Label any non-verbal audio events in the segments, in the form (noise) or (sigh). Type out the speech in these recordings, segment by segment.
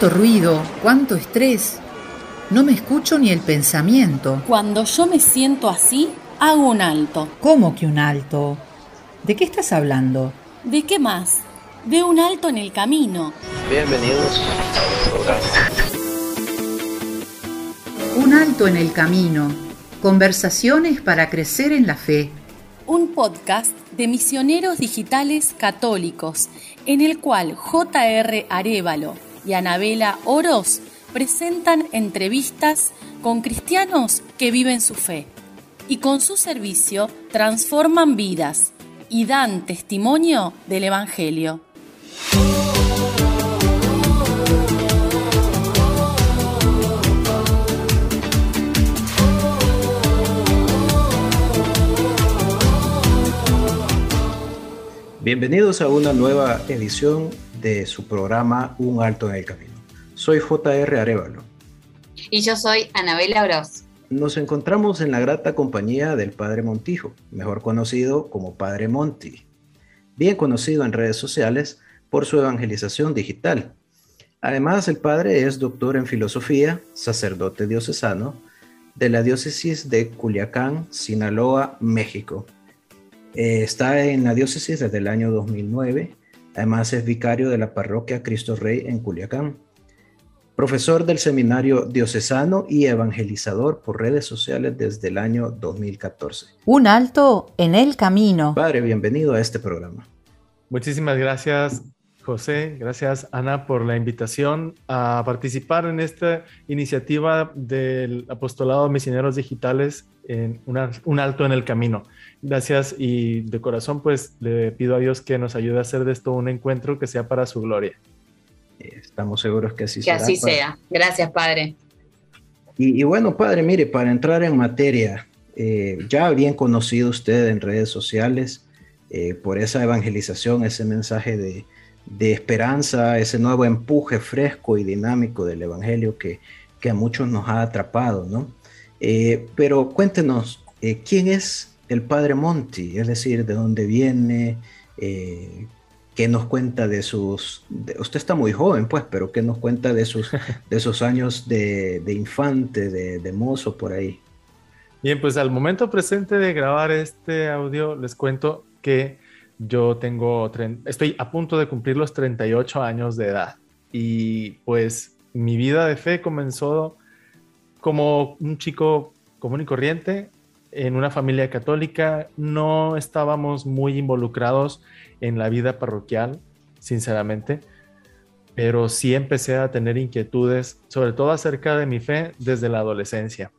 Cuánto ruido, cuánto estrés. No me escucho ni el pensamiento. Cuando yo me siento así, hago un alto. ¿Cómo que un alto? ¿De qué estás hablando? ¿De qué más? De un alto en el camino. Bienvenidos. Un alto en el camino. Conversaciones para crecer en la fe. Un podcast de misioneros digitales católicos en el cual J.R. Arevalo y Anabela Oroz presentan entrevistas con cristianos que viven su fe y con su servicio transforman vidas y dan testimonio del Evangelio. Bienvenidos a una nueva edición de su programa Un Alto en el Camino. Soy JR Arevalo. Y yo soy Anabela Oroz. Nos encontramos en la grata compañía del Padre Montijo, mejor conocido como Padre Monti, bien conocido en redes sociales por su evangelización digital. Además, el Padre es doctor en filosofía, sacerdote diocesano de la diócesis de Culiacán, Sinaloa, México eh, está en la diócesis desde el año 2009. Además es vicario de la parroquia Cristo Rey en Culiacán. Profesor del seminario diocesano y evangelizador por redes sociales desde el año 2014. Un alto en el camino. Padre, bienvenido a este programa. Muchísimas gracias, José. Gracias, Ana, por la invitación a participar en esta iniciativa del Apostolado de Misioneros Digitales en un alto en el camino. Gracias y de corazón pues le pido a Dios que nos ayude a hacer de esto un encuentro que sea para su gloria. Estamos seguros que así que así sea. Gracias, Padre. Y, bueno, Padre, mire, para entrar en materia, eh, ya bien conocido usted en redes sociales eh, por esa evangelización, ese mensaje de, de, esperanza, ese nuevo empuje fresco y dinámico del Evangelio que, que a muchos nos ha atrapado, ¿no? Eh, pero cuéntenos, ¿quién es el padre Monti, es decir, de dónde viene, eh, qué nos cuenta de sus, usted está muy joven pues, pero qué nos cuenta de sus, (laughs) de esos años de, infante, de, mozo por ahí. Bien, pues al momento presente de grabar este audio les cuento que yo tengo, estoy a punto de cumplir los 38 años de edad y pues mi vida de fe comenzó como un chico común y corriente en una familia católica, no estábamos muy involucrados en la vida parroquial, sinceramente, pero sí empecé a tener inquietudes, sobre todo acerca de mi fe desde la adolescencia.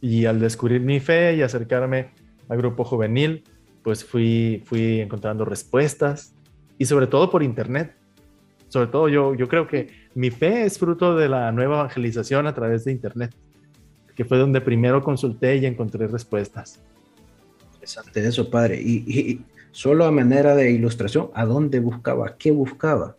Y al descubrir mi fe y acercarme al grupo juvenil, pues fui, fui encontrando respuestas y sobre todo por internet. Sobre todo yo, yo creo que mi fe es fruto de la nueva evangelización a través de internet que fue donde primero consulté y encontré respuestas. Interesante eso, padre. Y, solo a manera de ilustración, ¿a dónde buscaba? ¿Qué buscaba?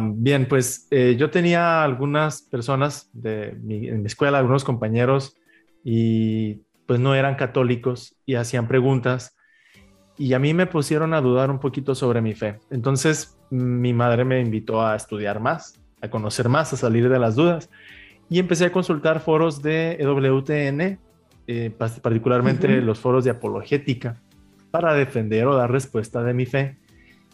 bien, pues eh, yo tenía algunas personas de mi, en mi escuela, algunos compañeros, y pues no eran católicos y hacían preguntas. Y a mí me pusieron a dudar un poquito sobre mi fe. Entonces mi madre me invitó a estudiar más, a conocer más, a salir de las dudas y empecé a consultar foros de EWTN, eh, particularmente los foros de apologética, para defender o dar respuesta de mi fe.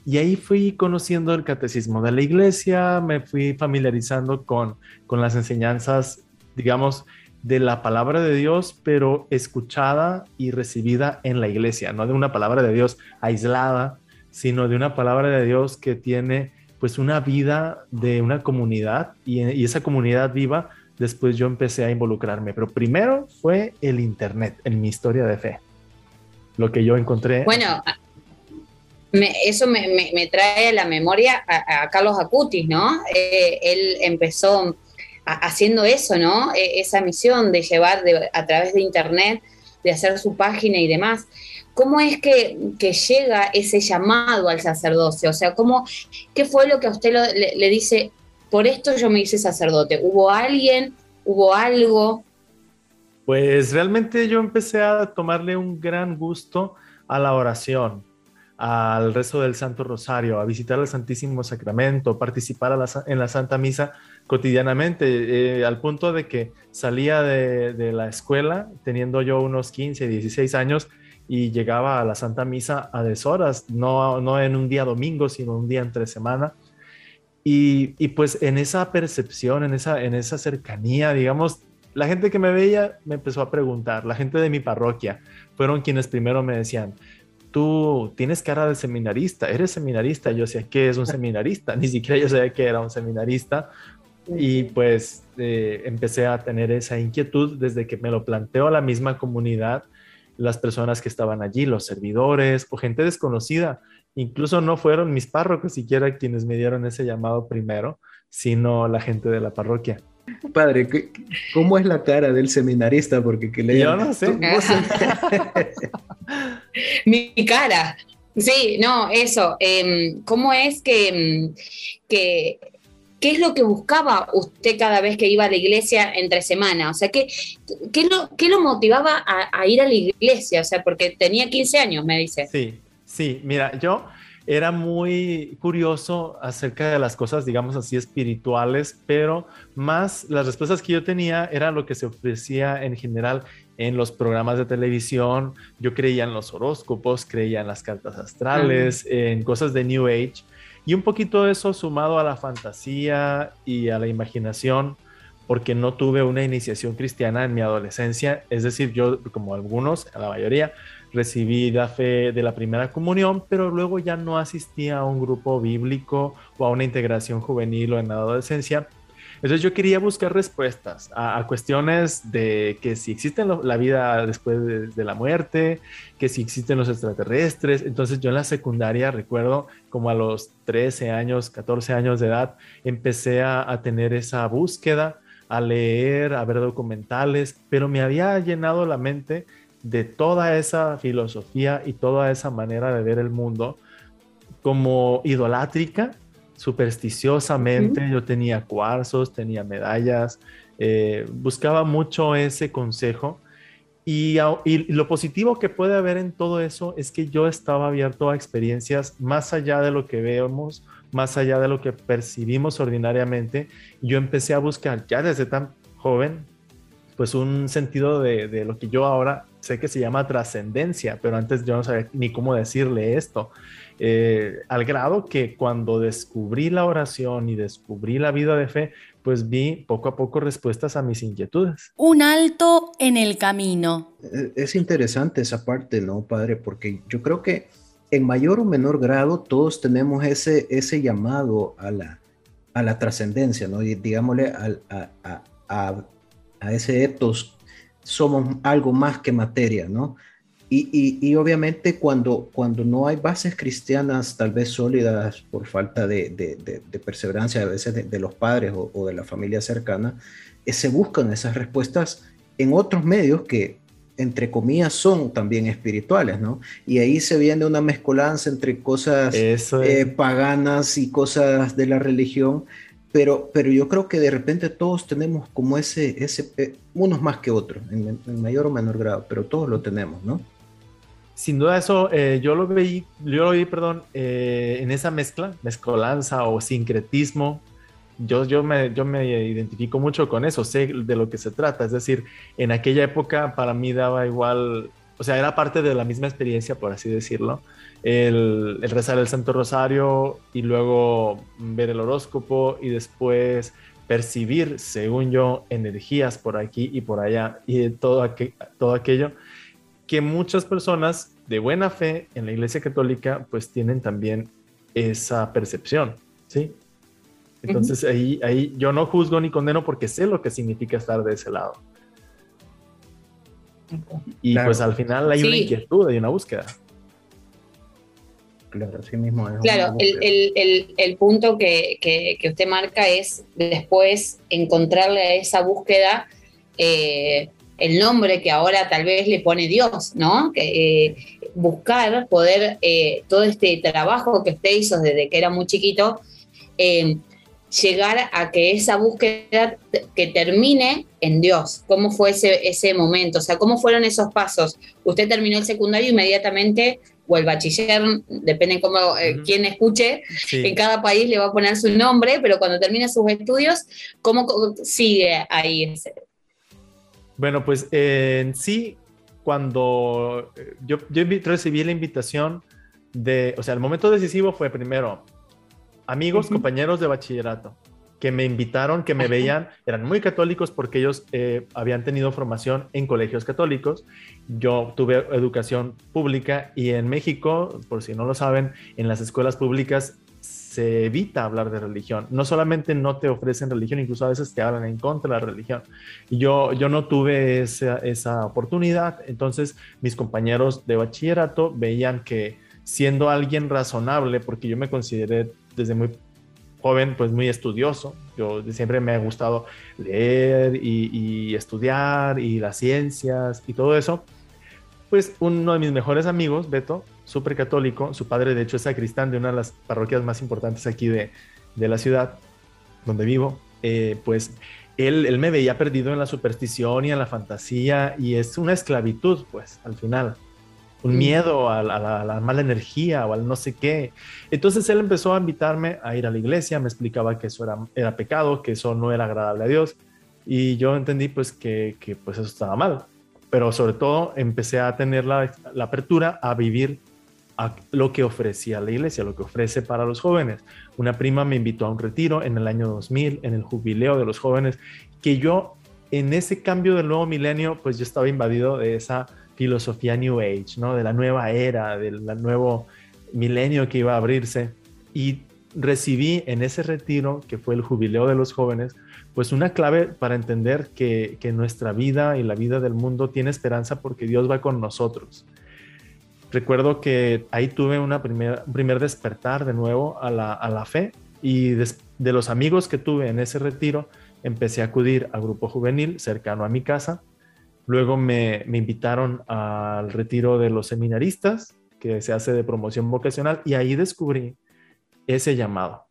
Y ahí fui conociendo el catecismo de la iglesia, me fui familiarizando con, con las enseñanzas, digamos, de la palabra de Dios, pero escuchada y recibida en la iglesia, no de una palabra de Dios aislada, sino de una palabra de Dios que tiene pues una vida de una comunidad y, y esa comunidad viva después yo empecé a involucrarme, pero primero fue el Internet en mi historia de fe, lo que yo encontré. Bueno, eso me, trae a la memoria a, Carlos Acutis, ¿no? Eh, él empezó haciendo eso, ¿no? E, esa misión de llevar a través de Internet, de hacer su página y demás. ¿Cómo es que, llega ese llamado al sacerdocio? O sea, ¿cómo, ¿qué fue lo que a usted le dice, por esto yo me hice sacerdote. ¿Hubo alguien? ¿Hubo algo? Pues realmente yo empecé a tomarle un gran gusto a la oración, al rezo del Santo Rosario, a visitar el Santísimo Sacramento, participar en la Santa Misa cotidianamente, eh, al punto de que salía de, la escuela teniendo yo unos 15, 16 años y llegaba a la Santa Misa a deshoras, no, no en un día domingo, sino un día entre semana. Y, y, pues en esa percepción, en esa, en esa cercanía, digamos, la gente que me veía me empezó a preguntar, la gente de mi parroquia fueron quienes primero me decían, tú tienes cara de seminarista, eres seminarista. Yo decía, ¿qué es un seminarista? (laughs) Ni siquiera yo sabía que era un seminarista. Y pues eh, empecé a tener esa inquietud desde que me lo planteó la misma comunidad, las personas que estaban allí, los servidores o gente desconocida. Incluso no fueron mis párrocos siquiera quienes me dieron ese llamado primero, sino la gente de la parroquia. Padre, ¿cómo es la cara del seminarista? Porque que le Yo no sé. (laughs) (laughs) Mi cara. Sí, no, eso. Em, ¿Cómo es em, que, qué es lo que buscaba usted cada vez que iba a la iglesia entre semana? O sea, ¿qué, qué, lo, qué lo motivaba a, a, ir a la iglesia? O sea, porque tenía 15 años, me dice. Sí, sí, mira, yo era muy curioso acerca de las cosas, digamos así, espirituales, pero más las respuestas que yo tenía era lo que se ofrecía en general en los programas de televisión. Yo creía en los horóscopos, creía en las cartas astrales, en cosas de New Age. Y un poquito de eso sumado a la fantasía y a la imaginación, porque no tuve una iniciación cristiana en mi adolescencia. Es decir, yo, como algunos, la mayoría, recibí la fe de la primera comunión, pero luego ya no asistía a un grupo bíblico o a una integración juvenil o en la adolescencia. Entonces yo quería buscar respuestas a, cuestiones de que si existe la vida después de, la muerte, que si existen los extraterrestres. Entonces yo en la secundaria recuerdo como a los 13 años, 14 años de edad, empecé a, a tener esa búsqueda, a leer, a ver documentales, pero me había llenado la mente de toda esa filosofía y toda esa manera de ver el mundo como idolátrica, supersticiosamente. Yo tenía cuarzos, tenía medallas, eh, buscaba mucho ese consejo. Y, y, lo positivo que puede haber en todo eso es que yo estaba abierto a experiencias más allá de lo que vemos, más allá de lo que percibimos ordinariamente. Yo empecé a buscar ya desde tan joven, pues un sentido de, de lo que yo ahora sé que se llama trascendencia, pero antes yo no sabía ni cómo decirle esto. Eh, al grado que cuando descubrí la oración y descubrí la vida de fe, pues vi poco a poco respuestas a mis inquietudes. Un alto en el camino. Eh, es interesante esa parte, ¿no, padre? Porque yo creo que en mayor o menor grado todos tenemos ese, ese llamado a la, a la trascendencia, ¿no? Y digámosle a, a, a, a ese etos somos algo más que materia, ¿no? Y, obviamente cuando, cuando no hay bases cristianas tal vez sólidas por falta de, perseverancia a veces de, los padres o, de la familia cercana, eh, se buscan esas respuestas en otros medios que, entre comillas, son también espirituales, ¿no? Y ahí se viene una mezcolanza entre cosas eh, paganas y cosas de la religión pero, pero yo creo que de repente todos tenemos como ese, ese eh, unos más que otros, en, mayor o menor grado, pero todos lo tenemos, ¿no? Sin duda eso, eh, yo lo vi, yo lo vi, perdón, eh, en esa mezcla, mezcolanza o sincretismo. Yo, yo, me, yo me identifico mucho con eso, sé de lo que se trata. Es decir, en aquella época para mí daba igual, o sea, era parte de la misma experiencia, por así decirlo el, rezar el Santo Rosario y luego ver el horóscopo y después percibir, según yo, energías por aquí y por allá y todo, todo aquello que muchas personas de buena fe en la Iglesia Católica pues tienen también esa percepción, ¿sí? Entonces ahí, ahí yo no juzgo ni condeno porque sé lo que significa estar de ese lado. Y pues al final hay una inquietud, hay una búsqueda. Claro, mismo Claro, el, punto que, usted marca es después encontrarle a esa búsqueda eh, el nombre que ahora tal vez le pone Dios, ¿no? Que, eh, buscar poder eh, todo este trabajo que usted hizo desde que era muy chiquito, llegar a que esa búsqueda que termine en Dios. ¿Cómo fue ese, ese momento? O sea, ¿cómo fueron esos pasos? Usted terminó el secundario inmediatamente o el bachiller, depende cómo eh, quién escuche, en cada país le va a poner su nombre, pero cuando termine sus estudios, ¿cómo sigue ahí? Bueno, pues en sí, cuando eh, yo, yo recibí la invitación de, o sea, el momento decisivo fue primero amigos, compañeros de bachillerato que me invitaron, que me veían, eran muy católicos porque ellos eh, habían tenido formación en colegios católicos. Yo tuve educación pública y en México, por si no lo saben, en las escuelas públicas se evita hablar de religión. No solamente no te ofrecen religión, incluso a veces te hablan en contra de la religión. Yo, yo no tuve esa, esa oportunidad, entonces mis compañeros de bachillerato veían que siendo alguien razonable, porque yo me consideré desde muy joven, pues muy estudioso. Yo siempre me ha gustado leer y, estudiar y las ciencias y todo eso. Pues uno de mis mejores amigos, Beto, súper católico, su padre de hecho es sacristán de una de las parroquias más importantes aquí de, de la ciudad donde vivo, eh, pues él, él me veía perdido en la superstición y en la fantasía y es una esclavitud, pues, al final un miedo a, la, mala energía o al no sé qué. Entonces él empezó a invitarme a ir a la iglesia, me explicaba que eso era, era pecado, que eso no era agradable a Dios y yo entendí pues que, que pues eso estaba mal. Pero sobre todo empecé a tener la, la apertura a vivir a lo que ofrecía la iglesia, lo que ofrece para los jóvenes. Una prima me invitó a un retiro en el año 2000, en el jubileo de los jóvenes, que yo en ese cambio del nuevo milenio, pues yo estaba invadido de esa filosofía New Age, ¿no? De la nueva era, del nuevo milenio que iba a abrirse. Y recibí en ese retiro, que fue el jubileo de los jóvenes, pues una clave para entender que, nuestra vida y la vida del mundo tiene esperanza porque Dios va con nosotros. Recuerdo que ahí tuve una primer, un primer despertar de nuevo a la, fe y de los amigos que tuve en ese retiro, empecé a acudir al grupo juvenil cercano a mi casa Luego me, invitaron al retiro de los seminaristas, que se hace de promoción vocacional, y ahí descubrí ese llamado.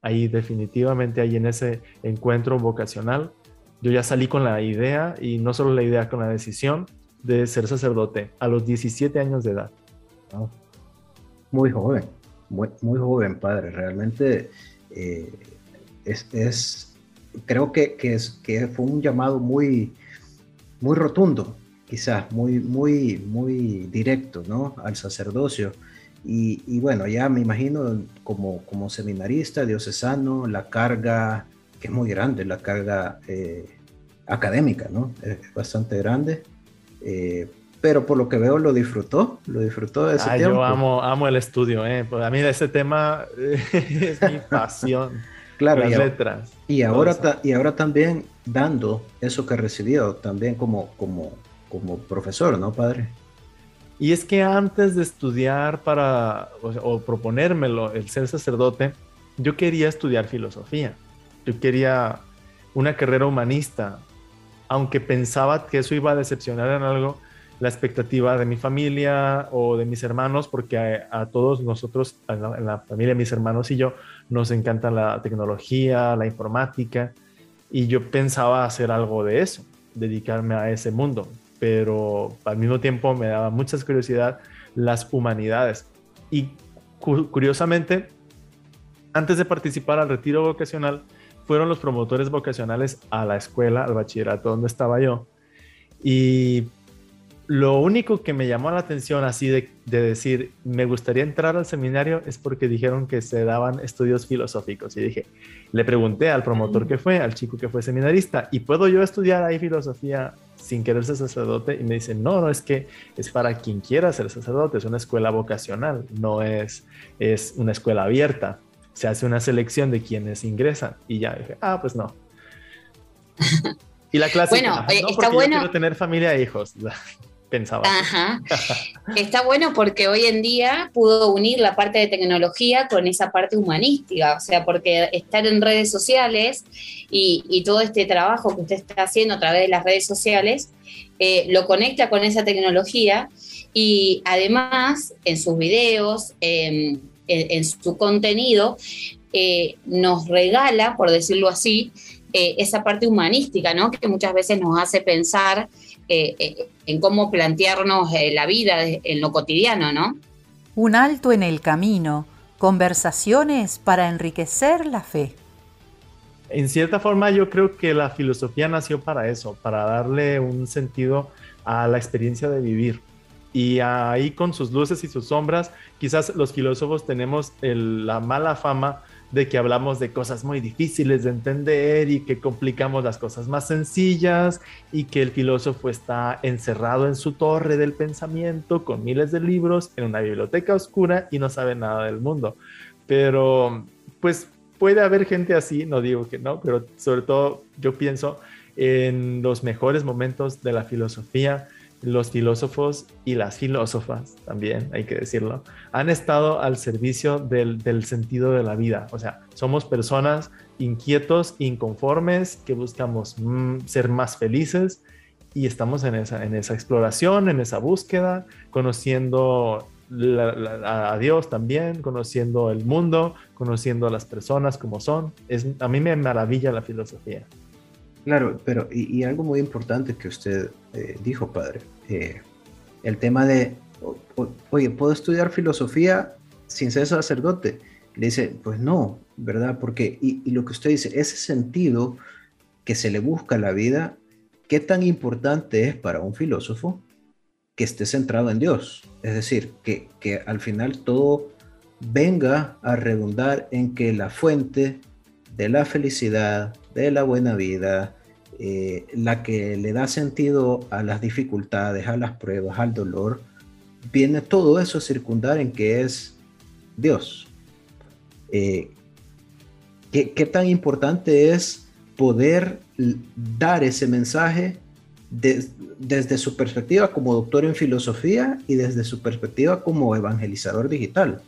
Ahí definitivamente, ahí en ese encuentro vocacional, yo ya salí con la idea, y no solo la idea, con la decisión de ser sacerdote a los 17 años de edad. Muy joven, muy, joven, padre. Realmente eh, es, creo que, es, que fue un llamado muy, muy rotundo, quizás, muy, muy, muy directo, ¿no? Al sacerdocio. Y, bueno, ya me imagino como, como seminarista, diocesano, la carga, que es muy grande, la carga eh, académica, ¿no? Es bastante grande. Eh, pero por lo que veo lo disfrutó, lo disfrutó de ese ah, Yo amo, amo el estudio, ¿eh? Pues a mí ese tema (laughs) es mi pasión. Claro, las y, letras. Y ahora, y ahora también dando eso que recibió, también como, como, como profesor, ¿no, padre? Y es que antes de estudiar para, o, proponérmelo, el ser sacerdote, yo quería estudiar filosofía. Yo quería una carrera humanista, aunque pensaba que eso iba a decepcionar en algo la expectativa de mi familia o de mis hermanos, porque a, todos nosotros, en la, en la, familia de mis hermanos y yo, nos encanta la tecnología, la informática, y yo pensaba hacer algo de eso, dedicarme a ese mundo, pero al mismo tiempo me daba mucha curiosidad las humanidades. Y curiosamente, antes de participar al retiro vocacional, fueron los promotores vocacionales a la escuela, al bachillerato donde estaba yo. Y lo único que me llamó la atención así de, decir, me gustaría entrar al seminario es porque dijeron que se daban estudios filosóficos. Y dije, le pregunté al promotor que fue, al chico que fue seminarista, ¿y puedo yo estudiar ahí filosofía sin querer ser sacerdote? Y me dice, no, no, es que es para quien quiera ser sacerdote, es una escuela vocacional, no es, es una escuela abierta. Se hace una selección de quienes ingresan. Y ya dije, ah, pues no. (laughs) Y la clase, bueno, eh, está bueno. quiero tener familia e hijos (laughs) pensaba. Ajá. Está bueno porque hoy en día pudo unir la parte de tecnología con esa parte humanística, o sea, porque estar en redes sociales y, todo este trabajo que usted está haciendo a través de las redes sociales eh, lo conecta con esa tecnología y además en sus videos, en, su contenido, eh, nos regala, por decirlo así, eh, esa parte humanística, ¿no? Que muchas veces nos hace pensar eh, eh, en cómo plantearnos la vida en lo cotidiano, ¿no? Un alto en el camino, conversaciones para enriquecer la fe. En cierta forma yo creo que la filosofía nació para eso, para darle un sentido a la experiencia de vivir. Y ahí con sus luces y sus sombras, quizás los filósofos tenemos la mala fama de que hablamos de cosas muy difíciles de entender y que complicamos las cosas más sencillas y que el filósofo está encerrado en su torre del pensamiento con miles de libros en una biblioteca oscura y no sabe nada del mundo. Pero pues puede haber gente así, no digo que no, pero sobre todo yo pienso en los mejores momentos de la filosofía los filósofos y las filósofas, también hay que decirlo, han estado al servicio del, sentido de la vida. O sea, somos personas inquietos, inconformes, que buscamos mm, ser más felices y estamos en esa, exploración, en esa búsqueda, conociendo a Dios también, conociendo el mundo, conociendo a las personas como son. Es, a mí me maravilla la filosofía. Claro, pero y, algo muy importante que usted eh, dijo, padre, eh, el tema de, oye, ¿puedo estudiar filosofía sin ser sacerdote? Le dice, pues no, ¿verdad? Porque, y, lo que usted dice, ese sentido que se le busca a la vida, ¿qué tan importante es para un filósofo que esté centrado en Dios? Es decir, que, que al final todo venga a redundar en que la fuente de la felicidad, de la buena vida, eh, la que le da sentido a las dificultades, a las pruebas, al dolor, viene todo eso circundar en que es Dios. Eh, ¿qué, tan importante es poder dar ese mensaje desde su perspectiva como doctor en filosofía y desde su perspectiva como evangelizador digital?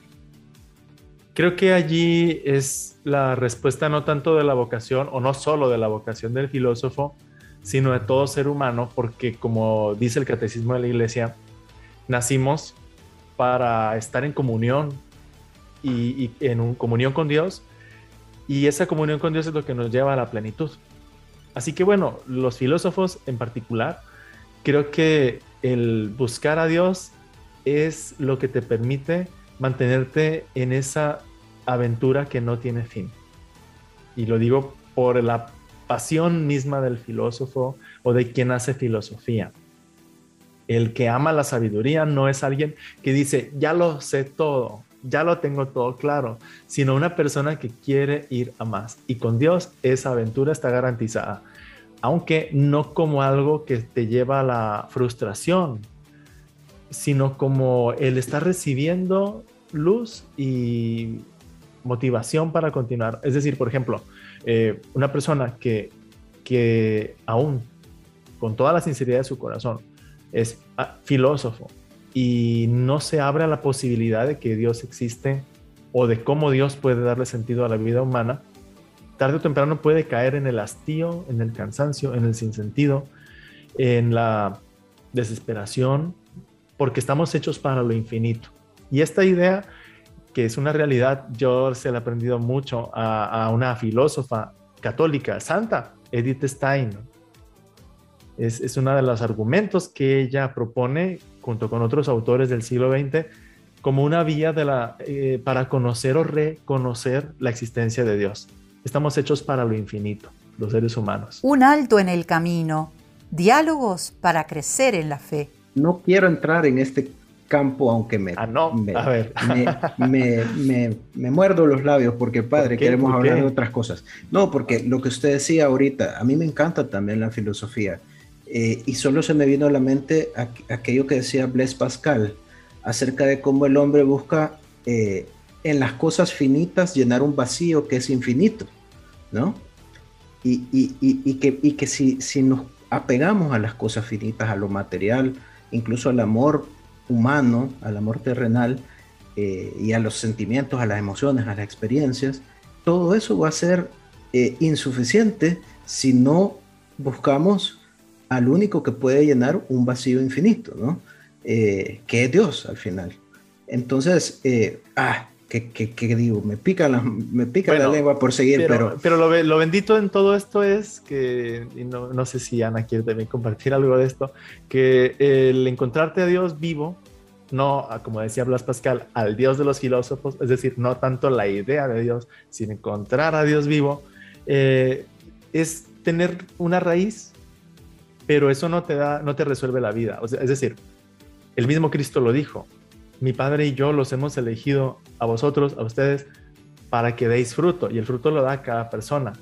Creo que allí es la respuesta no tanto de la vocación o no solo de la vocación del filósofo, sino de todo ser humano, porque como dice el catecismo de la iglesia, nacimos para estar en comunión y, en comunión con Dios, y esa comunión con Dios es lo que nos lleva a la plenitud. Así que bueno, los filósofos en particular, creo que el buscar a Dios es lo que te permite mantenerte en esa aventura que no tiene fin. Y lo digo por la pasión misma del filósofo o de quien hace filosofía. El que ama la sabiduría no es alguien que dice, ya lo sé todo, ya lo tengo todo claro, sino una persona que quiere ir a más. Y con Dios esa aventura está garantizada, aunque no como algo que te lleva a la frustración, sino como el estar recibiendo luz y motivación para continuar. Es decir, por ejemplo, eh, una persona que, que aún con toda la sinceridad de su corazón es ah, filósofo y no se abre a la posibilidad de que Dios existe o de cómo Dios puede darle sentido a la vida humana, tarde o temprano puede caer en el hastío, en el cansancio, en el sinsentido, en la desesperación, porque estamos hechos para lo infinito. Y esta idea, que es una realidad, yo se la he aprendido mucho a, una filósofa católica, santa, Edith Stein. Es, es uno de los argumentos que ella propone, junto con otros autores del siglo XX, como una vía de la, eh, para conocer o reconocer la existencia de Dios. Estamos hechos para lo infinito, los seres humanos. Un alto en el camino, diálogos para crecer en la fe. No quiero entrar en este campo, aunque me, ah, no. me, a ver. me, muerdo los labios porque, padre, queremos hablar de otras cosas. No, porque lo que usted decía ahorita, a mí me encanta también la filosofía. Eh, y solo se me vino a la mente aquello que decía Blaise Pascal acerca de cómo el hombre busca eh, en las cosas finitas llenar un vacío que es infinito, ¿no? Y, y, y, que, y que si, si nos apegamos a las cosas finitas, a lo material, incluso al amor humano, al amor terrenal eh, y a los sentimientos, a las emociones, a las experiencias, todo eso va a ser eh, insuficiente si no buscamos al único que puede llenar un vacío infinito, ¿no? Eh, que es Dios al final. Entonces, ah, que, digo, me pica la, me pica la lengua por seguir, pero... Pero, lo, bendito en todo esto es que, no, no, sé si Ana quiere también compartir algo de esto, que el encontrarte a Dios vivo no, como decía Blas Pascal, al Dios de los filósofos, es decir, no tanto la idea de Dios, sino encontrar a Dios vivo, eh, es tener una raíz, pero eso no te da, no te resuelve la vida. es decir, el mismo Cristo lo dijo, mi Padre y yo los hemos elegido a vosotros, a ustedes, para que deis fruto, y el fruto lo da cada persona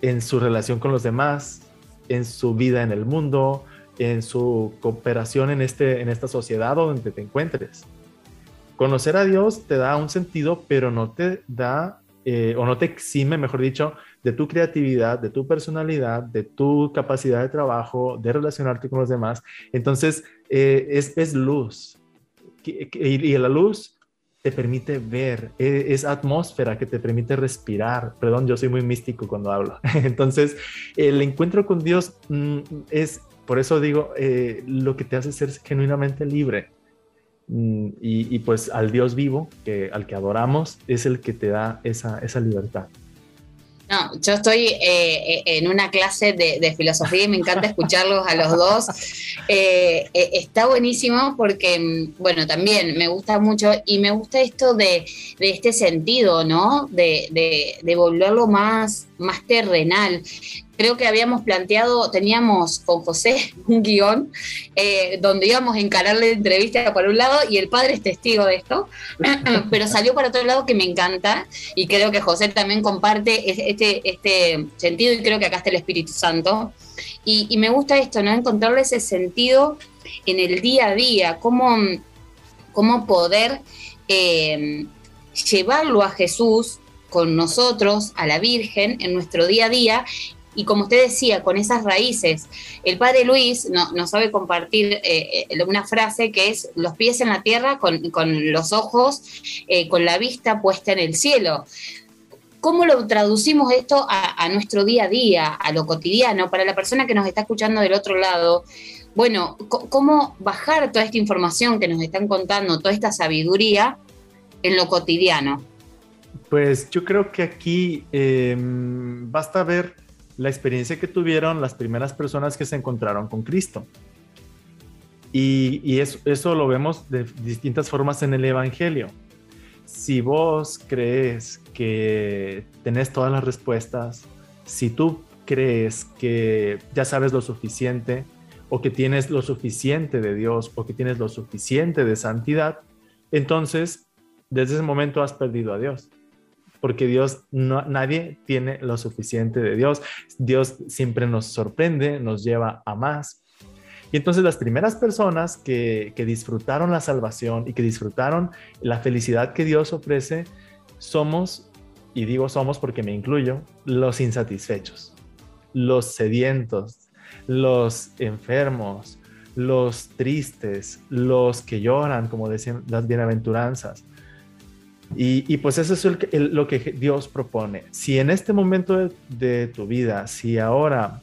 en su relación con los demás, en su vida en el mundo, en su cooperación en, este, en esta sociedad donde te encuentres. Conocer a Dios te da un sentido, pero no te da, eh, o no te exime, mejor dicho, de tu creatividad, de tu personalidad, de tu capacidad de trabajo, de relacionarte con los demás. Entonces, eh, es, es, luz. Y, la luz te permite ver, e, es, atmósfera que te permite respirar. Perdón, yo soy muy místico cuando hablo. (laughs) Entonces, el encuentro con Dios mm, es, por eso digo, eh, lo que te hace ser genuinamente libre. Mm, y, pues al Dios vivo, que, al que adoramos, es el que te da esa, esa libertad. No, yo estoy eh, eh, en una clase de, filosofía y me encanta escucharlos a los dos. Eh, está buenísimo porque, mm, bueno, también me gusta mucho y me gusta esto de, este sentido, ¿no? De, de, volverlo más, más terrenal creo que habíamos planteado, teníamos con José (laughs) un guion eh, donde íbamos a encararle la entrevista por un lado y el padre es testigo de esto, (clears throat) pero salió para otro lado que me encanta y creo que José también comparte este, este sentido y creo que acá está el Espíritu Santo. Y, me gusta esto, ¿no? Encontrarle ese sentido en el día a día, cómo, cómo poder eh, llevarlo a Jesús con nosotros, a la Virgen, en nuestro día a día y como usted decía, con esas raíces. El padre Luis nos sabe compartir eh, eh, una frase que es los pies en la tierra con, los ojos, eh, con la vista puesta en el cielo. ¿Cómo lo traducimos esto a, nuestro día a día, a lo cotidiano, para la persona que nos está escuchando del otro lado? Bueno, ¿cómo bajar toda esta información que nos están contando, toda esta sabiduría en lo cotidiano? Pues yo creo que aquí basta ver la experiencia que tuvieron las primeras personas que se encontraron con Cristo. Y, eso, lo vemos de distintas formas en el Evangelio. Si vos crees que tenés todas las respuestas, si tú crees que ya sabes lo suficiente, o que tienes lo suficiente de Dios, o que tienes lo suficiente de santidad, entonces desde ese momento has perdido a Dios porque Dios, no, nadie tiene lo suficiente de Dios. Dios siempre nos sorprende, nos lleva a más. Y entonces las primeras personas que, que disfrutaron la salvación y que disfrutaron la felicidad que Dios ofrece, somos, y digo somos porque me incluyo, los insatisfechos, los sedientos, los enfermos, los tristes, los que lloran, como decían las bienaventuranzas, y, pues eso es lo que Dios propone. Si en este momento de, tu vida, si ahora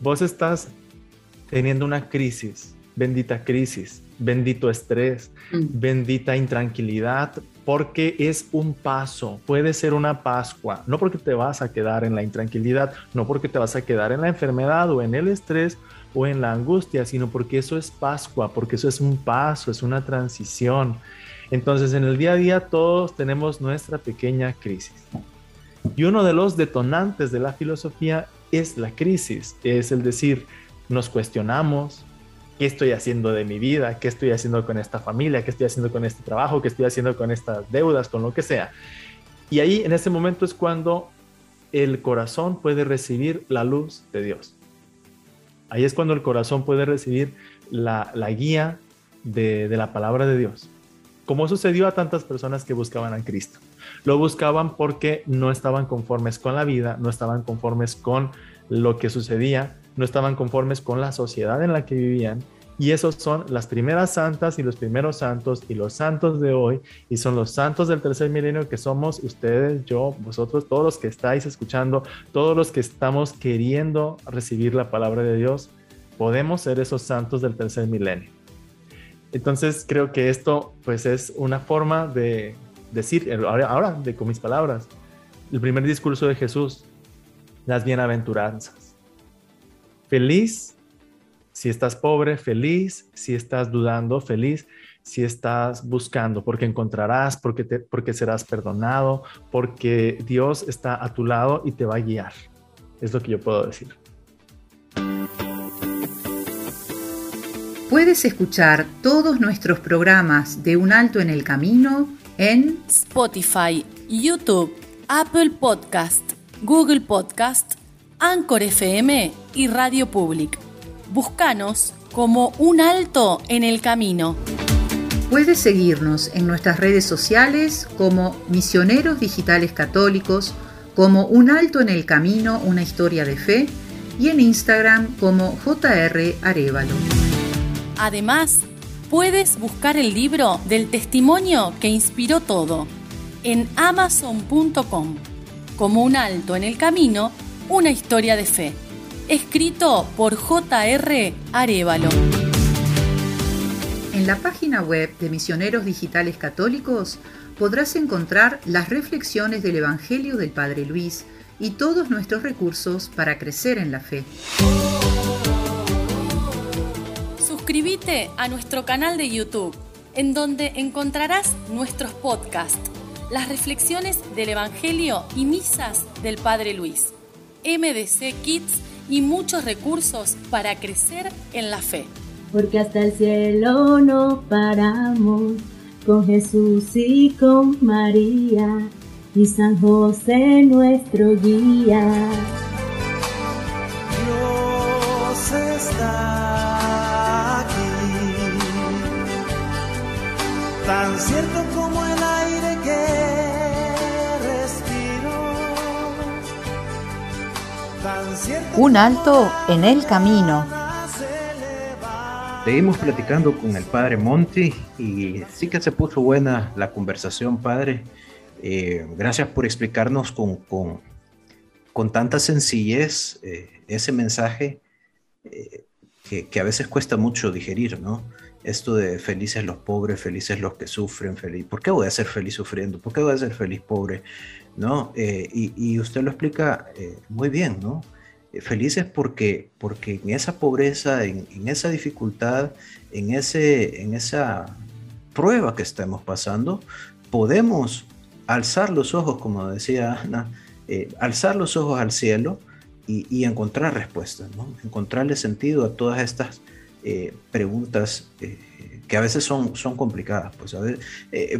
vos estás teniendo una crisis, bendita crisis, bendito estrés, mm. bendita intranquilidad, porque es un paso, puede ser una Pascua, no porque te vas a quedar en la intranquilidad, no porque te vas a quedar en la enfermedad o en el estrés o en la angustia, sino porque eso es Pascua, porque eso es un paso, es una transición. Entonces, en el día a día todos tenemos nuestra pequeña crisis. Y uno de los detonantes de la filosofía es la crisis, es el decir, nos cuestionamos, ¿qué estoy haciendo de mi vida? ¿Qué estoy haciendo con esta familia? ¿Qué estoy haciendo con este trabajo? ¿Qué estoy haciendo con estas deudas? Con lo que sea. Y ahí, en ese momento, es cuando el corazón puede recibir la luz de Dios. Ahí es cuando el corazón puede recibir la, guía de la palabra de Dios como sucedió a tantas personas que buscaban a Cristo. Lo buscaban porque no estaban conformes con la vida, no estaban conformes con lo que sucedía, no estaban conformes con la sociedad en la que vivían. Y esos son las primeras santas y los primeros santos y los santos de hoy. Y son los santos del tercer milenio que somos ustedes, yo, vosotros, todos los que estáis escuchando, todos los que estamos queriendo recibir la palabra de Dios. Podemos ser esos santos del tercer milenio. Entonces creo que esto pues es una forma de decir, ahora, de, con mis palabras, el primer discurso de Jesús, las bienaventuranzas. Feliz si estás pobre, feliz si estás dudando, feliz si estás buscando, porque encontrarás, porque, te, porque serás perdonado, porque Dios está a tu lado y te va a guiar. Es lo que yo puedo decir. Puedes escuchar todos nuestros programas de Un Alto en el Camino en Spotify, YouTube, Apple Podcast, Google Podcast, Anchor FM y Radio Public. Búscanos como Un Alto en el Camino. Puedes seguirnos en nuestras redes sociales como Misioneros Digitales Católicos, como Un Alto en el Camino, una historia de fe, y en Instagram como JR Arevalo. Además, puedes buscar el libro del testimonio que inspiró todo en amazon.com como un alto en el camino, una historia de fe, escrito por J.R. Arevalo. En la página web de Misioneros Digitales Católicos podrás encontrar las reflexiones del Evangelio del Padre Luis y todos nuestros recursos para crecer en la fe. Suscríbete a nuestro canal de YouTube, en donde encontrarás nuestros podcasts, las reflexiones del Evangelio y misas del Padre Luis, MDC Kids y muchos recursos para crecer en la fe. Porque hasta el cielo no paramos, con Jesús y con María, y San José nuestro guía. Tan cierto como el aire que respiro, tan cierto Un alto en el camino. Seguimos platicando con el padre Monty y sí que se puso buena la conversación, padre. Eh, gracias por explicarnos con, con, con tanta sencillez eh, ese mensaje eh, que, que, a veces cuesta mucho digerir, ¿no? Esto de felices los pobres, felices los que sufren, feliz. ¿Por qué voy a ser feliz sufriendo? ¿Por qué voy a ser feliz pobre? ¿No? Y, y, usted lo explica muy bien, ¿no? felices porque, porque en esa pobreza, en, esa dificultad, en, ese, en esa prueba que estamos pasando, podemos alzar los ojos, como decía Ana, eh, alzar los ojos al cielo y, y encontrar respuestas, ¿no? encontrarle sentido a todas estas eh, preguntas eh, que a veces son, son complicadas. Pues a ver,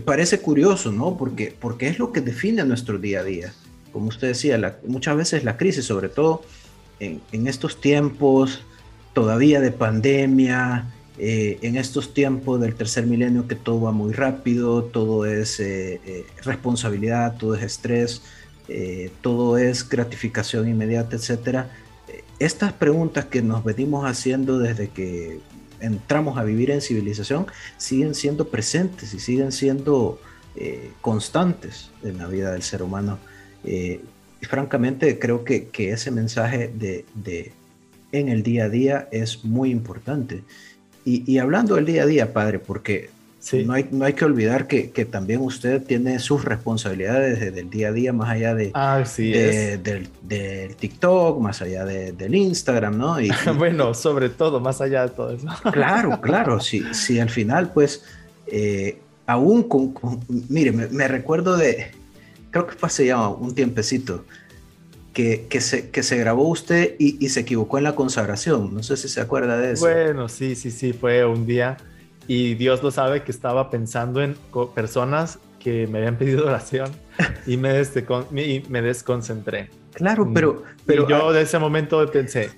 parece curioso, ¿no? Porque, porque es lo que define nuestro día a día. Como usted decía, la, muchas veces la crisis, sobre todo en, en estos tiempos todavía de pandemia, eh, en estos tiempos del tercer milenio que todo va muy rápido, todo es eh, eh, responsabilidad, todo es estrés, eh, todo es gratificación inmediata, etc. Estas preguntas que nos venimos haciendo desde que entramos a vivir en civilización siguen siendo presentes y siguen siendo constantes en la vida del ser humano. y francamente creo que, que ese mensaje de, de, en el día a día es muy importante. Y, y, hablando del día a día, padre, porque sí. no, hay, no hay que olvidar que, que, también usted tiene sus responsabilidades desde el día a día, más allá de, de del, del, TikTok, más allá de, del Instagram, ¿no? Y, y, (laughs) bueno, sobre todo, más allá de todo eso. (laughs) claro, claro, sí, sí, al final, pues, eh, aún con, con mire, me, me, recuerdo de, creo que fue hace ya un tiempecito, que, que, se, que se grabó usted y, y, se equivocó en la consagración. No sé si se acuerda de eso. Bueno, sí, sí, sí, fue un día y Dios lo sabe que estaba pensando en personas que me habían pedido (laughs) oración y me, y me desconcentré. Claro, pero... pero y yo de ese momento pensé,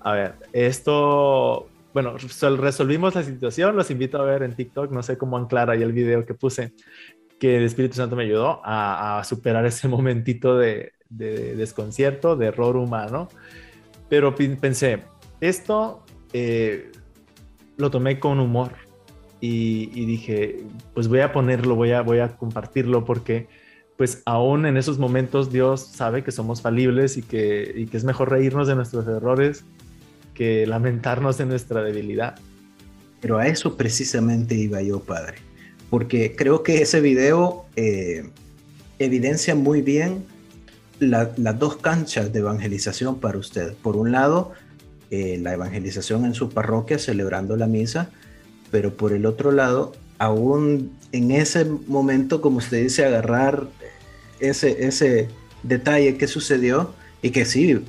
a ver, esto... Bueno, resolvimos la situación, los invito a ver en TikTok, no sé cómo anclar ahí el video que puse, que el Espíritu Santo me ayudó a, a superar ese (laughs) momentito de, de desconcierto, de error humano. Pero pensé, esto eh, lo tomé con humor y, dije, pues voy a ponerlo, voy a, voy a compartirlo porque pues aún en esos momentos Dios sabe que somos falibles y que, y que es mejor reírnos de nuestros errores que lamentarnos de nuestra debilidad. Pero a eso precisamente iba yo, Padre, porque creo que ese video eh, evidencia muy bien la, las dos canchas de evangelización para usted. Por un lado, eh, la evangelización en su parroquia celebrando la misa, pero por el otro lado, aún en ese momento, como usted dice, agarrar ese, ese detalle que sucedió y que sí,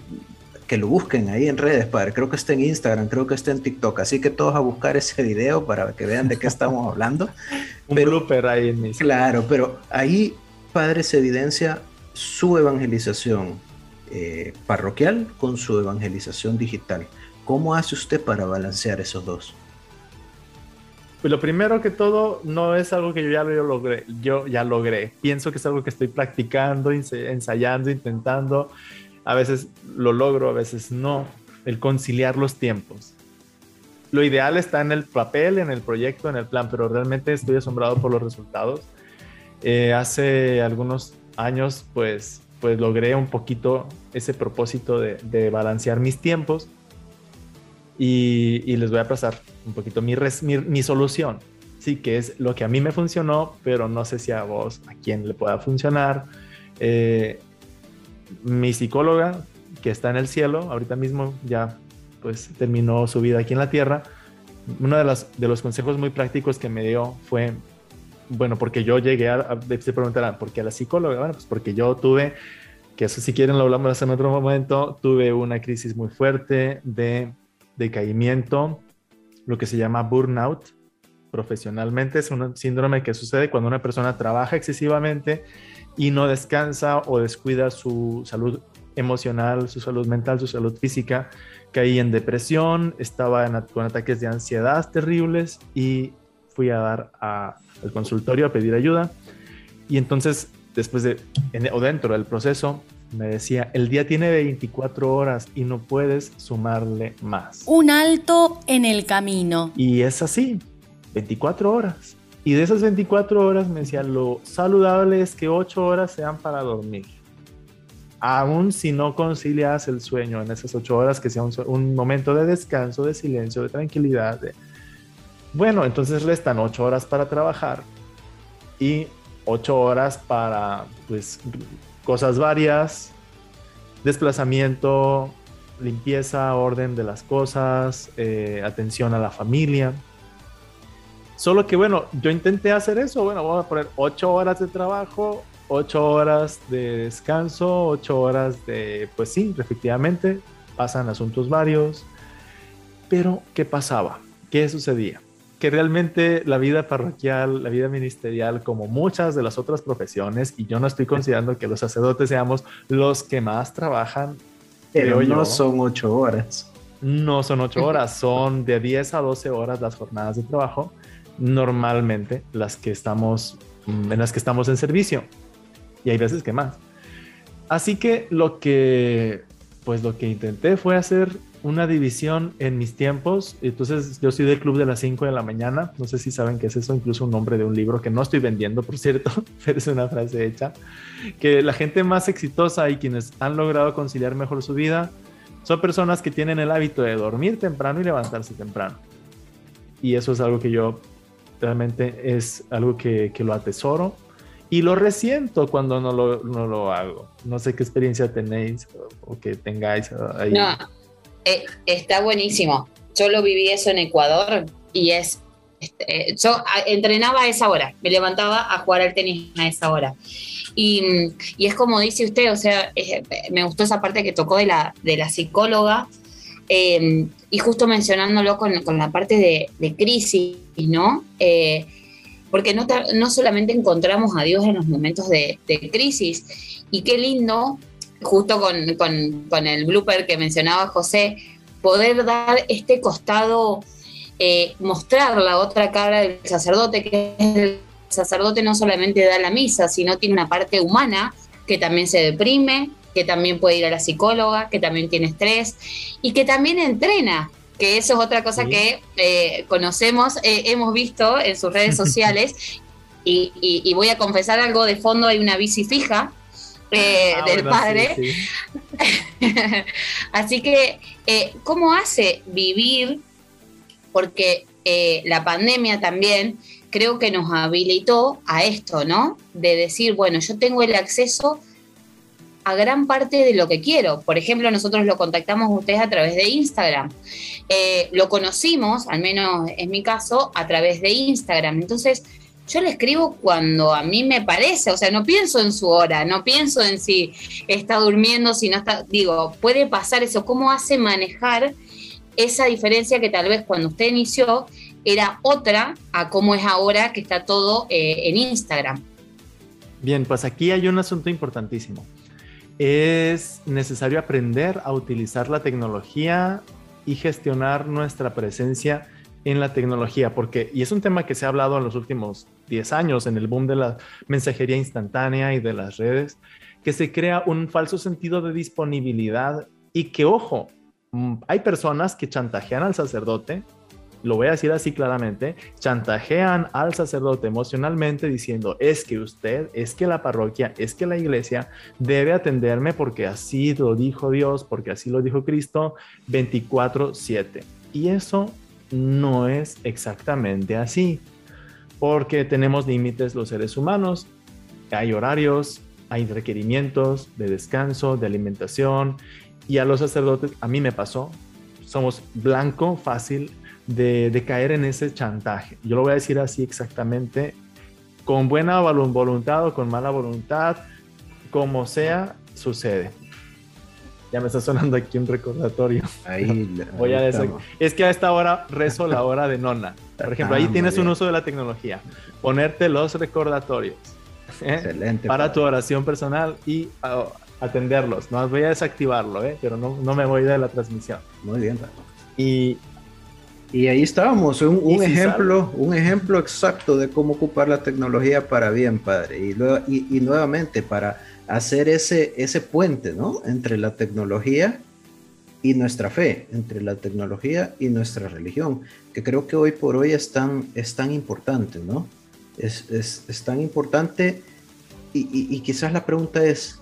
que lo busquen ahí en redes, padre. Creo que está en Instagram, creo que está en TikTok. Así que todos a buscar ese video para que vean de qué estamos hablando. (laughs) Un blooper ahí en. Claro, pero ahí, padre, se evidencia su evangelización eh, parroquial con su evangelización digital. ¿Cómo hace usted para balancear esos dos? Pues lo primero que todo no es algo que yo ya lo logré, yo ya logré. Pienso que es algo que estoy practicando, ensayando, intentando. A veces lo logro, a veces no. El conciliar los tiempos. Lo ideal está en el papel, en el proyecto, en el plan, pero realmente estoy asombrado por los resultados. Eh, hace algunos años, pues, pues logré un poquito ese propósito de, de balancear mis tiempos y, les voy a pasar un poquito mi, mi, solución. Sí, que es lo que a mí me funcionó, pero no sé si a vos, a quién le pueda funcionar. Eh, mi psicóloga, que está en el cielo, ahorita mismo ya pues terminó su vida aquí en la tierra, uno de, las, de los consejos muy prácticos que me dio fue, bueno, porque yo llegué a, se preguntarán, ¿por qué a la psicóloga? Bueno, pues porque yo tuve, que eso si quieren lo hablamos en otro momento, tuve una crisis muy fuerte de decaimiento, lo que se llama burnout profesionalmente. Es un síndrome que sucede cuando una persona trabaja excesivamente y no descansa o descuida su salud emocional, su salud mental, su salud física. Caí en depresión, estaba con ataques de ansiedad terribles y fui a dar al consultorio a pedir ayuda. Y entonces, después de, o dentro del proceso, me decía, el día tiene 24 horas y no puedes sumarle más. Un alto en el camino. Y es así, 24 horas. Y de esas 24 horas me decía, lo saludable es que 8 horas sean para dormir. Aún si no concilias el sueño en esas 8 horas, que sea un, momento de descanso, de silencio, de tranquilidad. Bueno, entonces restan 8 horas para trabajar y 8 horas para pues cosas varias, desplazamiento, limpieza, orden de las cosas, eh, atención a la familia. Solo que bueno, yo intenté hacer eso, bueno, vamos a poner ocho horas de trabajo, ocho horas de descanso, ocho horas de, pues sí, efectivamente, pasan asuntos varios. Pero, ¿qué pasaba? ¿Qué sucedía? Que realmente la vida parroquial, la vida ministerial, como muchas de las otras profesiones, y yo no estoy considerando que los sacerdotes seamos los que más trabajan, pero no son ocho horas. No son ocho (laughs) horas, son de 10 a 12 horas las jornadas de trabajo, normalmente las que estamos, mm, en las que estamos en servicio. Y hay veces que más. Así que lo que, pues lo que intenté fue hacer una división en mis tiempos. Entonces, yo soy del club de las 5 de la mañana. No sé si saben qué es eso, incluso un nombre de un libro que no estoy vendiendo, por cierto, (laughs) pero es una frase hecha. Que la gente más exitosa y quienes han logrado conciliar mejor su vida son personas que tienen el hábito de dormir temprano y levantarse temprano. Y eso es algo que yo realmente es algo que, que lo atesoro y lo resiento cuando no lo, no lo hago. No sé qué experiencia tenéis o, que tengáis ahí. No eh, está buenísimo. Yo lo viví eso en Ecuador y es. Este, yo entrenaba a esa hora, me levantaba a jugar al tenis a esa hora. Y, es como dice usted, o sea, me gustó esa parte que tocó de la, de la psicóloga, em, y justo mencionándolo con, la parte de, crisis, ¿no? Eh, porque no, no, solamente encontramos a Dios en los momentos de, de crisis, y qué lindo justo con, el blooper que mencionaba José, poder dar este costado, eh, mostrar la otra cara del sacerdote, que el sacerdote no solamente da la misa, sino tiene una parte humana que también se deprime, que también puede ir a la psicóloga, que también tiene estrés y que también entrena, que eso es otra cosa que eh, conocemos, eh, hemos visto en sus redes (laughs) sociales. Y, y, voy a confesar algo de fondo, hay una bici fija eh, ah, del padre. (laughs) Así que, eh, ¿cómo hace vivir? Porque eh, la pandemia también creo que nos habilitó a esto, ¿no? De decir, bueno, yo tengo el acceso a gran parte de lo que quiero. Por ejemplo, nosotros lo contactamos a ustedes a través de Instagram. Eh, lo conocimos, al menos en mi caso, a través de Instagram. Entonces, yo le escribo cuando a mí me parece, o sea, no pienso en su hora, no pienso en si está durmiendo, si no está, digo, puede pasar eso, ¿cómo hace manejar esa diferencia que tal vez cuando usted inició era otra a cómo es ahora que está todo eh, en Instagram? Bien, pues aquí hay un asunto importantísimo. Es necesario aprender a utilizar la tecnología y gestionar nuestra presencia en la tecnología, porque, y es un tema que se ha hablado en los últimos 10 años, en el boom de la mensajería instantánea y de las redes, que se crea un falso sentido de disponibilidad y que, ojo, mm, hay personas que chantajean al sacerdote, lo voy a decir así claramente, chantajean al sacerdote emocionalmente diciendo, es que usted, es que la parroquia, es que la iglesia debe atenderme porque así lo dijo Dios, porque así lo dijo Cristo 24/7. Y eso no es exactamente así, porque tenemos límites los seres humanos, hay horarios, hay requerimientos de descanso, de alimentación, y a los sacerdotes, a mí me pasó, somos blanco fácil de, caer en ese chantaje. Yo lo voy a decir así exactamente, con buena voluntad o con mala voluntad, como sea, sucede. Ya me está sonando aquí un recordatorio. Ahí, Voy a. Es que a esta hora rezo la hora de nona. Por ejemplo, ahí Ah, tienes un uso de la tecnología. Ponerte los recordatorios. ¿eh? Excelente. Para padre. tu oración personal y ah, atenderlos. No voy a desactivarlo, ¿eh? pero no, no me voy de la transmisión. Muy bien. padre. Y Y ahí estábamos, un, un si ejemplo, un ejemplo exacto de cómo ocupar la tecnología para bien, padre. Y, luego- y, y nuevamente para hacer ese, ese puente, ¿no? Entre la tecnología y nuestra fe, entre la tecnología y nuestra religión, que creo que hoy por hoy es tan, es tan importante, ¿no? Es, es, es tan importante y, y- quizás la pregunta es,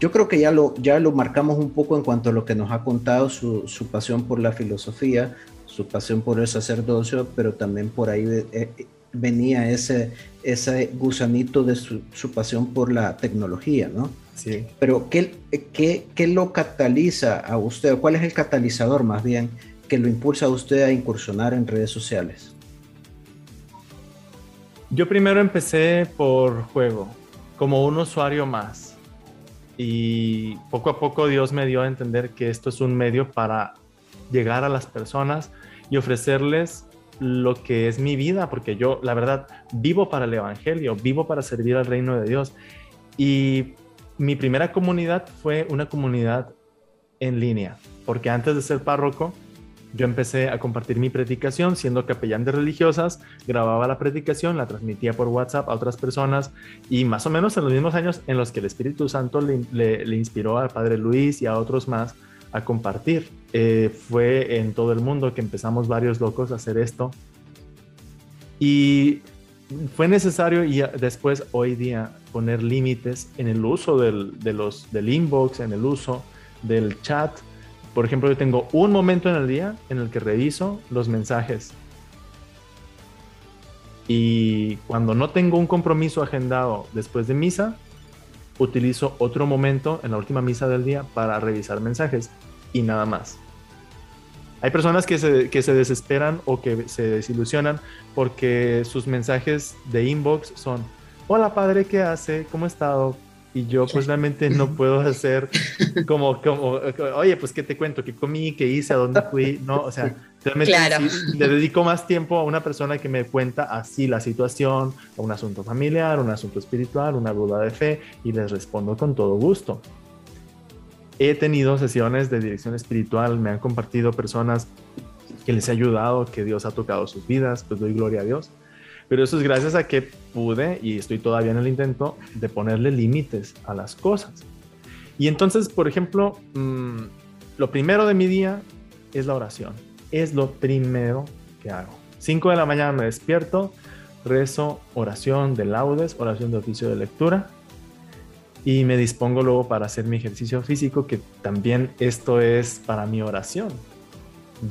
yo creo que ya lo, ya lo marcamos un poco en cuanto a lo que nos ha contado su, su pasión por la filosofía, su pasión por el sacerdocio, pero también por ahí eh, venía ese, ese gusanito de su, su pasión por la tecnología, ¿no? sí, Pero ¿qué, qué, ¿qué lo cataliza a usted? ¿Cuál es el catalizador más bien que lo impulsa a usted a incursionar en redes sociales? Yo primero empecé por juego, como un usuario más. Y poco a poco Dios me dio a entender que esto es un medio para llegar a las personas y ofrecerles lo que es mi vida, porque yo, la verdad, vivo para el Evangelio, vivo para servir al reino de Dios. Y mi primera comunidad fue una comunidad en línea, porque antes de ser párroco, yo empecé a compartir mi predicación siendo capellán de religiosas, grababa la predicación, la transmitía por WhatsApp a otras personas y más o menos en los mismos años en los que el Espíritu Santo le, inspiró al Padre Luis y a otros más a compartir. Eh, fue en todo el mundo que empezamos varios locos a hacer esto y fue necesario y después hoy día poner límites en el uso del, del inbox, en el uso del chat. Por ejemplo, yo tengo un momento en el día en el que reviso los mensajes. Y cuando no tengo un compromiso agendado después de misa, utilizo otro momento en la última misa del día para revisar mensajes y nada más. Hay personas que se, que se desesperan o que se desilusionan porque sus mensajes de inbox son, hola padre, ¿qué hace? ¿Cómo ha estado? Y yo pues realmente no puedo hacer (laughs) como, como, oye, pues qué te cuento, qué comí, qué hice, a dónde fui, no, o sea, realmente Claro. le dedico más tiempo a una persona que me cuenta así la situación, a un asunto familiar, un asunto espiritual, una duda de fe, y les respondo con todo gusto. He tenido sesiones de dirección espiritual, me han compartido personas que les ha ayudado, que Dios ha tocado sus vidas, pues doy gloria a Dios. Pero eso es gracias a que pude, y estoy todavía en el intento, de ponerle límites a las cosas. Y entonces, por ejemplo, mm, lo primero de mi día es la oración. Es lo primero que hago. 5 de la mañana me despierto, rezo oración de laudes, oración de oficio de lectura, y me dispongo luego para hacer mi ejercicio físico, que también esto es para mi oración.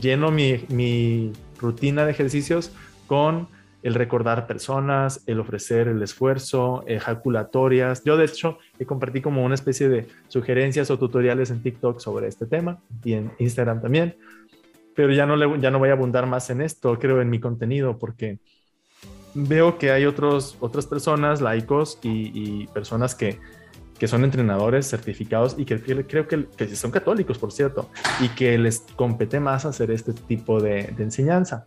Lleno mi, rutina de ejercicios con el recordar personas, el ofrecer el esfuerzo, ejaculatorias. Yo de hecho compartí como una especie de sugerencias o tutoriales en TikTok sobre este tema y en Instagram también, pero ya no, ya no voy a abundar más en esto, creo, en mi contenido, porque veo que hay otros, otras personas, laicos y, personas que, que, son entrenadores certificados y que creo que, que, son católicos, por cierto, y que les compete más hacer este tipo de, de enseñanza.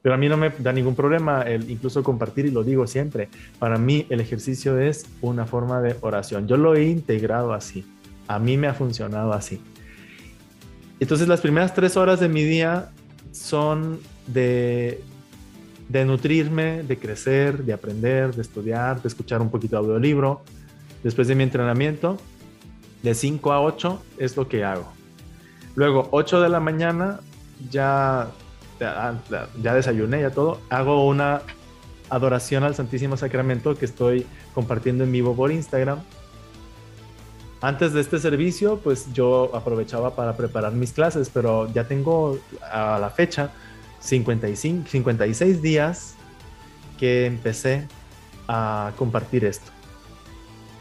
Pero a mí no me da ningún problema el incluso compartir y lo digo siempre. Para mí el ejercicio es una forma de oración. Yo lo he integrado así. A mí me ha funcionado así. Entonces las primeras tres horas de mi día son de, de nutrirme, de crecer, de aprender, de estudiar, de escuchar un poquito de audiolibro. Después de mi entrenamiento, de 5 a 8 es lo que hago. Luego, 8 de la mañana, ya ya desayuné, ya todo, hago una adoración al Santísimo Sacramento que estoy compartiendo en vivo por Instagram. Antes de este servicio, pues yo aprovechaba para preparar mis clases, pero ya tengo a la fecha 55, 56 días que empecé a compartir esto.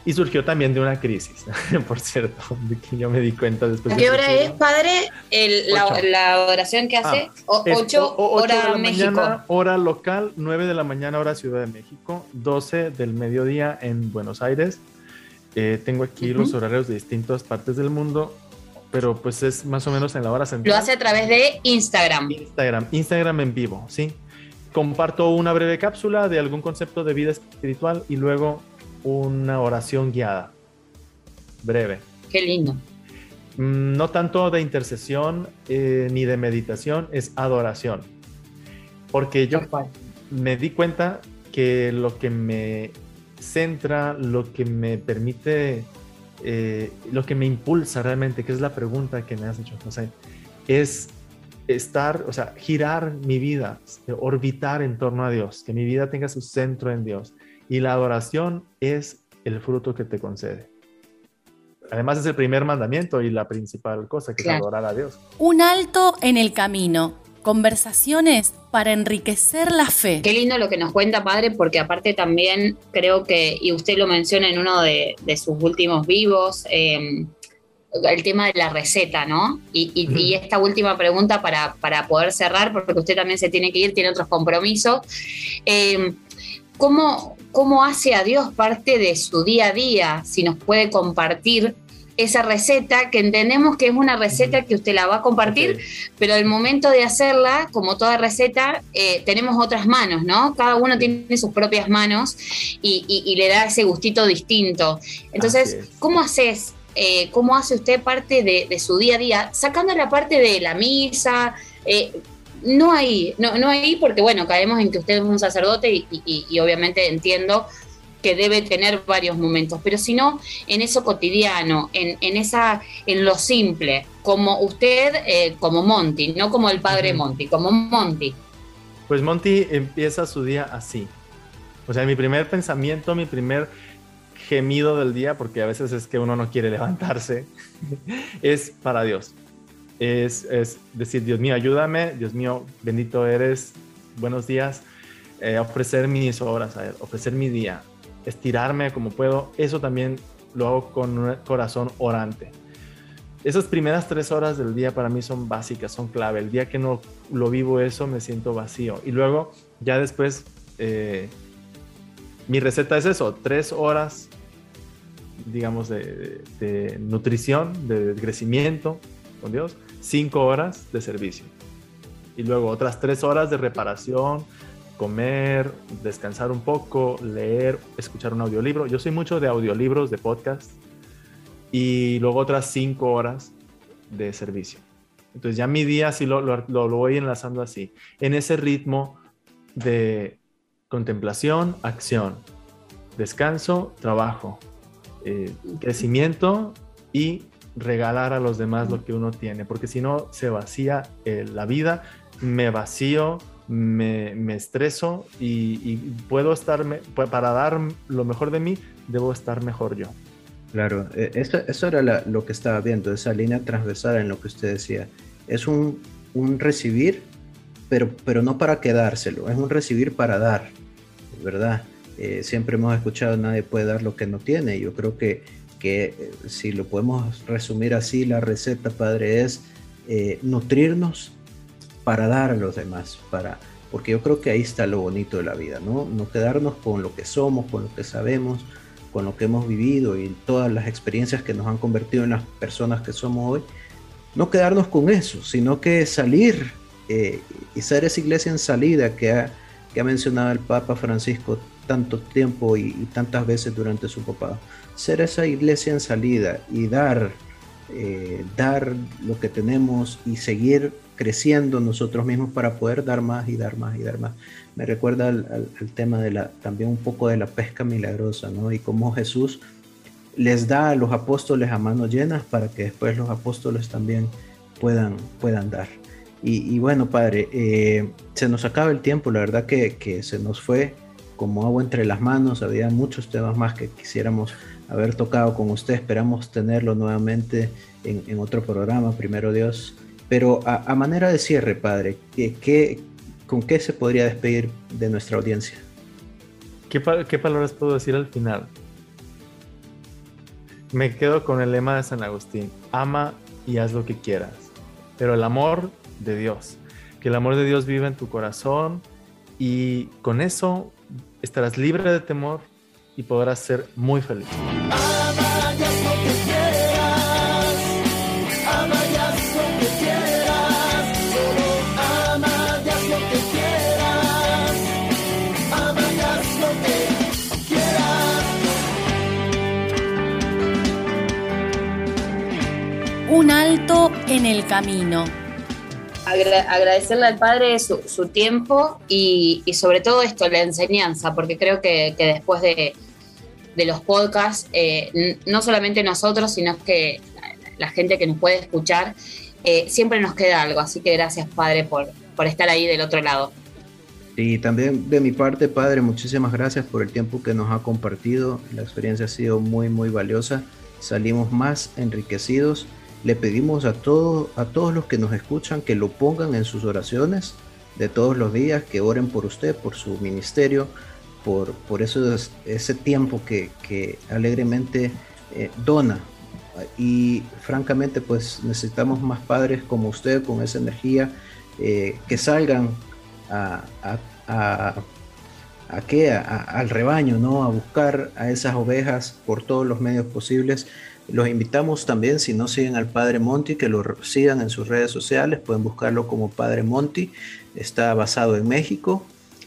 Y surgió también de una crisis, (laughs) por cierto, de que yo me di cuenta después. ¿A qué hora es, padre, la, oración que hace? 8 hora México. hora local, 9 de la mañana, hora Ciudad de México, 12 del mediodía en Buenos Aires. Eh, tengo aquí los horarios de distintas partes del mundo, pero pues es más o menos en la hora central. Lo hace a través de Instagram. Instagram, Instagram en vivo, sí. Comparto una breve cápsula de algún concepto de vida espiritual y luego una oración guiada, breve. Qué lindo. Mm, no tanto de intercesión eh, ni de meditación, es adoración. Porque yo me di cuenta que lo que me centra, lo que me permite, eh, lo que me impulsa realmente, que es la pregunta que me has hecho, José, es estar, o sea, girar mi vida, orbitar en torno a Dios, que mi vida tenga su centro en Dios. Y la adoración es el fruto que te concede. Además es el primer mandamiento y la principal cosa que es adorar a Dios. Un alto en el camino. Conversaciones para enriquecer la fe. Qué lindo lo que nos cuenta, padre, porque aparte también creo que, y usted lo menciona en uno de, sus últimos vivos, em, el tema de la receta, ¿no? Y, esta última pregunta para, para, poder cerrar, porque usted también se tiene que ir, tiene otros compromisos. Eh, ¿cómo, cómo hace a Dios parte de su día a día, si nos puede compartir esa receta, que entendemos que es una receta que usted la va a compartir, pero al momento de hacerla, como toda receta, eh, tenemos otras manos, ¿no? Cada uno tiene sus propias manos y, le da ese gustito distinto. Entonces, ¿cómo haces? Eh, ¿Cómo hace usted parte de, su día a día, sacando la parte de la misa? Eh, no ahí, no, no ahí porque bueno, caemos en que usted es un sacerdote y, obviamente entiendo que debe tener varios momentos, pero si no, en eso cotidiano, en, en, esa, en lo simple, como usted, eh, como Monty, no como el padre Monty, como Monty. Pues Monty empieza su día así. O sea, mi primer pensamiento, mi primer gemido del día, porque a veces es que uno no quiere levantarse, (laughs) es para Dios es, decir, Dios mío, ayúdame, Dios mío, bendito eres, buenos días, eh, ofrecer mis horas a Él, ofrecer mi día, estirarme como puedo, eso también lo hago con un corazón orante. Esas primeras tres horas del día para mí son básicas, son clave. El día que no lo vivo eso me siento vacío. Y luego ya después eh, mi receta es eso, tres horas, digamos, de, de nutrición, de crecimiento con Dios, cinco horas de servicio. Y luego otras tres horas de reparación, comer, descansar un poco, leer, escuchar un audiolibro. Yo soy mucho de audiolibros, de podcast. Y luego otras cinco horas de servicio. Entonces ya mi día sí lo, lo, voy enlazando así, en ese ritmo de contemplación, acción, descanso, trabajo, eh, crecimiento y regalar a los demás lo que uno tiene, porque si no se vacía eh, la vida, me vacío, me, me estreso y, puedo estarme, para dar lo mejor de mí, debo estar mejor yo. Claro, eh, eso, eso era lo que estaba viendo, esa línea transversal en lo que usted decía. Es un, un recibir, pero, pero no para quedárselo, es un recibir para dar, ¿verdad? Eh, siempre hemos escuchado, nadie puede dar lo que no tiene. Yo creo que, que eh, si lo podemos resumir así, la receta, Padre, es nutrirnos para dar a los demás, para, porque yo creo que ahí está lo bonito de la vida, ¿no? No quedarnos con lo que somos, con lo que sabemos, con lo que hemos vivido y todas las experiencias que nos han convertido en las personas que somos hoy, no quedarnos con eso, sino que salir y ser esa iglesia en salida que ha, que ha mencionado el Papa Francisco tanto tiempo y, tantas veces durante su papado. Ser esa iglesia en salida y dar, eh, dar lo que tenemos y seguir creciendo nosotros mismos para poder dar más y dar más y dar más. Me recuerda al, tema de la, también un poco de la pesca milagrosa, ¿no? Y cómo Jesús les da a los apóstoles a manos llenas para que después los apóstoles también puedan, puedan dar. Y, bueno, Padre, eh, se nos acaba el tiempo, la verdad que, que se nos fue como agua entre las manos. Había muchos temas más que quisiéramos haber tocado con usted. Esperamos tenerlo nuevamente en, otro programa, primero Dios. Pero a, manera de cierre, Padre, ¿qué, con qué se podría despedir de nuestra audiencia? ¿Qué, ¿Qué palabras puedo decir al final? Me quedo con el lema de San Agustín, ama y haz lo que quieras, pero el amor de Dios, que el amor de Dios vive en tu corazón y con eso estarás libre de temor y podrás ser muy feliz. En el camino agradecerle al padre su, tiempo y, sobre todo esto, la enseñanza, porque creo que, después de, los podcasts, eh, no solamente nosotros, sino que la, gente que nos puede escuchar, eh, siempre nos queda algo. Así que gracias, padre, por, por estar ahí del otro lado. Y también de mi parte, padre, muchísimas gracias por el tiempo que nos ha compartido. La experiencia ha sido muy, muy valiosa. Salimos más enriquecidos le pedimos a, todos a todos los que nos escuchan que lo pongan en sus oraciones de todos los días, que oren por usted, por su ministerio, por, por ese tiempo que, alegremente eh, dona. Y francamente, pues necesitamos más padres como usted, con esa energía, eh, que salgan a, a, al rebaño, ¿no? a buscar a esas ovejas por todos los medios posibles los invitamos también, si no siguen al Padre Monti, que lo sigan en sus redes sociales, pueden buscarlo como Padre Monti, está basado en México.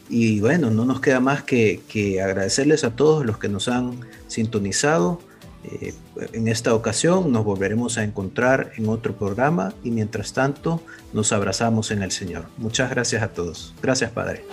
Y bueno, no nos queda más que, agradecerles a todos los que nos han sintonizado. Eh, en esta ocasión nos volveremos a encontrar en otro programa y mientras tanto nos abrazamos en el Señor. Muchas gracias a todos. Gracias Padre.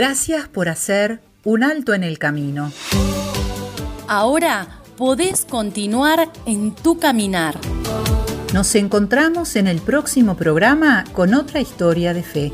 Gracias por hacer un alto en el camino. Ahora podés continuar en tu caminar. Nos encontramos en el próximo programa con otra historia de fe.